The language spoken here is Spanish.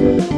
Thank